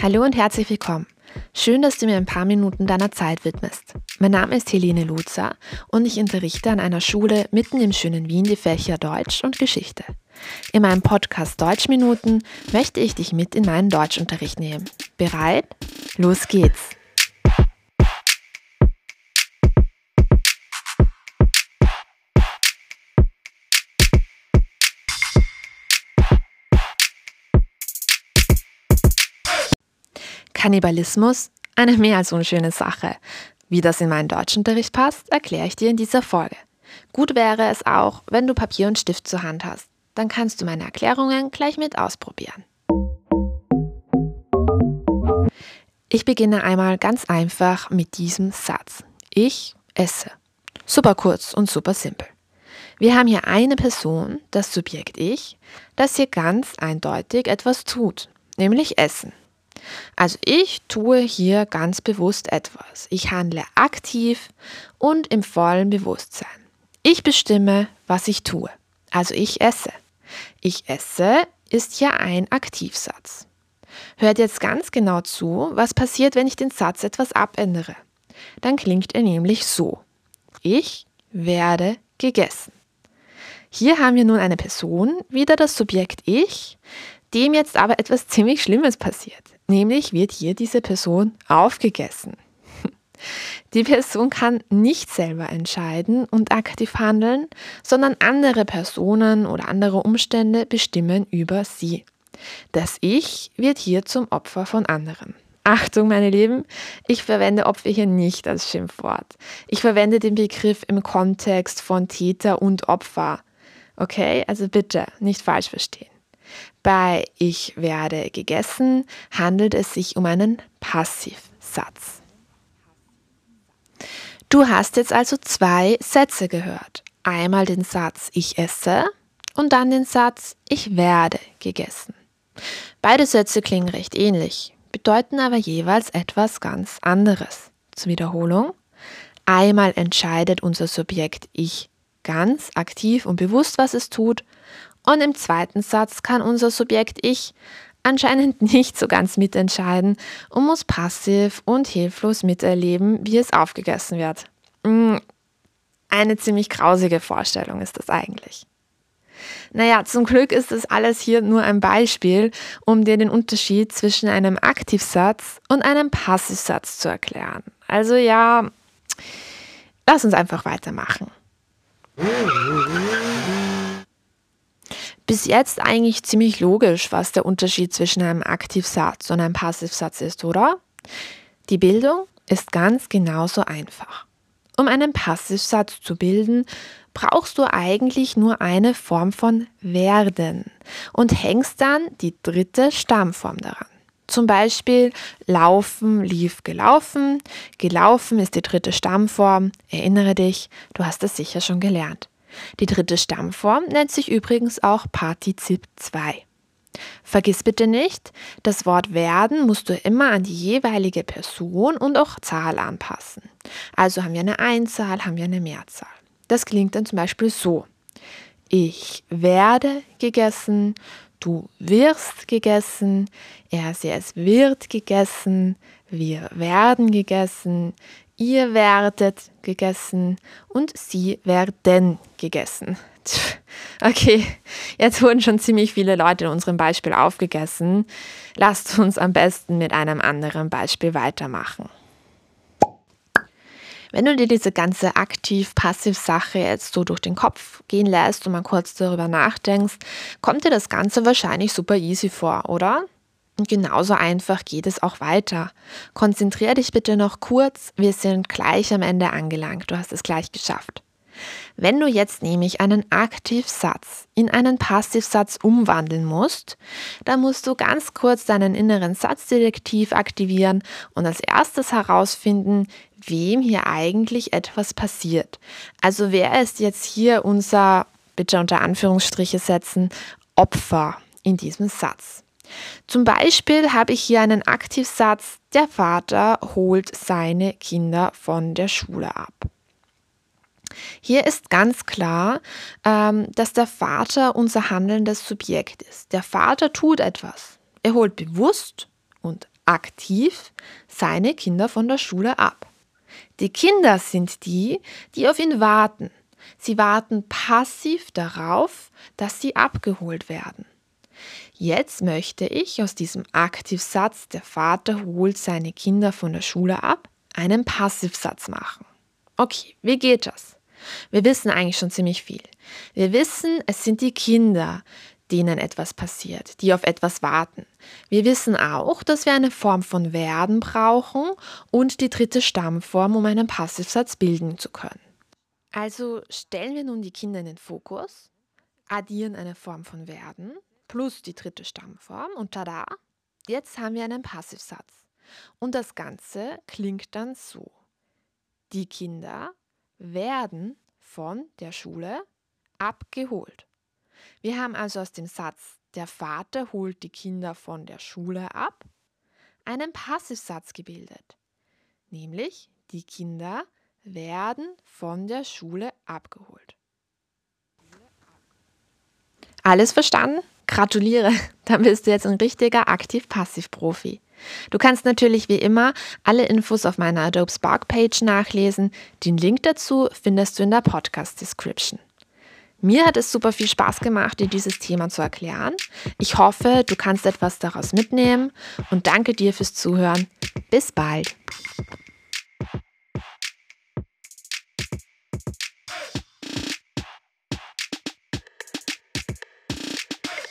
Hallo und herzlich willkommen. Schön, dass du mir ein paar Minuten deiner Zeit widmest. Mein Name ist Helene Luzer und ich unterrichte an einer Schule mitten im schönen Wien die Fächer Deutsch und Geschichte. In meinem Podcast Deutschminuten möchte ich dich mit in meinen Deutschunterricht nehmen. Bereit? Los geht's! Kannibalismus, eine mehr als unschöne Sache. Wie das in meinen Deutschunterricht passt, erkläre ich dir in dieser Folge. Gut wäre es auch, wenn du Papier und Stift zur Hand hast. Dann kannst du meine Erklärungen gleich mit ausprobieren. Ich beginne einmal ganz einfach mit diesem Satz. Ich esse. Super kurz und super simpel. Wir haben hier eine Person, das Subjekt Ich, das hier ganz eindeutig etwas tut, nämlich essen. Also ich tue hier ganz bewusst etwas. Ich handle aktiv und im vollen Bewusstsein. Ich bestimme, was ich tue. Also ich esse. Ich esse ist ja ein Aktivsatz. Hört jetzt ganz genau zu, was passiert, wenn ich den Satz etwas abändere. Dann klingt er nämlich so. Ich werde gegessen. Hier haben wir nun eine Person, wieder das Subjekt Ich, dem jetzt aber etwas ziemlich Schlimmes passiert. Nämlich wird hier diese Person aufgegessen. Die Person kann nicht selber entscheiden und aktiv handeln, sondern andere Personen oder andere Umstände bestimmen über sie. Das Ich wird hier zum Opfer von anderen. Achtung, meine Lieben, ich verwende Opfer hier nicht als Schimpfwort. Ich verwende den Begriff im Kontext von Täter und Opfer. Okay, also bitte nicht falsch verstehen. Bei ich werde gegessen handelt es sich um einen Passivsatz. Du hast jetzt also zwei Sätze gehört. Einmal den Satz ich esse und dann den Satz ich werde gegessen. Beide Sätze klingen recht ähnlich, bedeuten aber jeweils etwas ganz anderes. Zur Wiederholung. Einmal entscheidet unser Subjekt ich ganz aktiv und bewusst, was es tut, und im zweiten Satz kann unser Subjekt Ich anscheinend nicht so ganz mitentscheiden und muss passiv und hilflos miterleben, wie es aufgegessen wird. Mm, eine ziemlich grausige Vorstellung ist das eigentlich. Naja, zum Glück ist das alles hier nur ein Beispiel, um dir den Unterschied zwischen einem Aktivsatz und einem Passivsatz zu erklären. Also ja, lass uns einfach weitermachen bis jetzt eigentlich ziemlich logisch, was der Unterschied zwischen einem Aktivsatz und einem Passivsatz ist, oder? Die Bildung ist ganz genauso einfach. Um einen Passivsatz zu bilden, brauchst du eigentlich nur eine Form von werden und hängst dann die dritte Stammform daran. Zum Beispiel laufen, lief, gelaufen. Gelaufen ist die dritte Stammform. Erinnere dich, du hast es sicher schon gelernt. Die dritte Stammform nennt sich übrigens auch Partizip 2. Vergiss bitte nicht, das Wort werden musst du immer an die jeweilige Person und auch Zahl anpassen. Also haben wir eine Einzahl, haben wir eine Mehrzahl. Das klingt dann zum Beispiel so. Ich werde gegessen, du wirst gegessen, er, sie, es wird gegessen, wir werden gegessen, ihr werdet gegessen und sie werden gegessen. Okay, jetzt wurden schon ziemlich viele Leute in unserem Beispiel aufgegessen. Lasst uns am besten mit einem anderen Beispiel weitermachen. Wenn du dir diese ganze aktiv-passiv-Sache jetzt so durch den Kopf gehen lässt und mal kurz darüber nachdenkst, kommt dir das Ganze wahrscheinlich super easy vor, oder? Und genauso einfach geht es auch weiter. Konzentrier dich bitte noch kurz, wir sind gleich am Ende angelangt, du hast es gleich geschafft. Wenn du jetzt nämlich einen Aktivsatz in einen Passivsatz umwandeln musst, dann musst du ganz kurz deinen inneren Satzdetektiv aktivieren und als erstes herausfinden, wem hier eigentlich etwas passiert. Also wer ist jetzt hier unser, bitte unter Anführungsstriche setzen, Opfer in diesem Satz? Zum Beispiel habe ich hier einen Aktivsatz, der Vater holt seine Kinder von der Schule ab. Hier ist ganz klar, ähm, dass der Vater unser handelndes Subjekt ist. Der Vater tut etwas. Er holt bewusst und aktiv seine Kinder von der Schule ab. Die Kinder sind die, die auf ihn warten. Sie warten passiv darauf, dass sie abgeholt werden. Jetzt möchte ich aus diesem Aktivsatz, der Vater holt seine Kinder von der Schule ab, einen Passivsatz machen. Okay, wie geht das? Wir wissen eigentlich schon ziemlich viel. Wir wissen, es sind die Kinder, denen etwas passiert, die auf etwas warten. Wir wissen auch, dass wir eine Form von werden brauchen und die dritte Stammform, um einen Passivsatz bilden zu können. Also stellen wir nun die Kinder in den Fokus, addieren eine Form von werden plus die dritte Stammform und tada, jetzt haben wir einen Passivsatz. Und das Ganze klingt dann so. Die Kinder werden von der Schule abgeholt. Wir haben also aus dem Satz, der Vater holt die Kinder von der Schule ab, einen Passivsatz gebildet. Nämlich, die Kinder werden von der Schule abgeholt. Alles verstanden? Gratuliere, dann bist du jetzt ein richtiger Aktiv-Passiv-Profi. Du kannst natürlich wie immer alle Infos auf meiner Adobe Spark Page nachlesen. Den Link dazu findest du in der Podcast Description. Mir hat es super viel Spaß gemacht, dir dieses Thema zu erklären. Ich hoffe, du kannst etwas daraus mitnehmen und danke dir fürs Zuhören. Bis bald.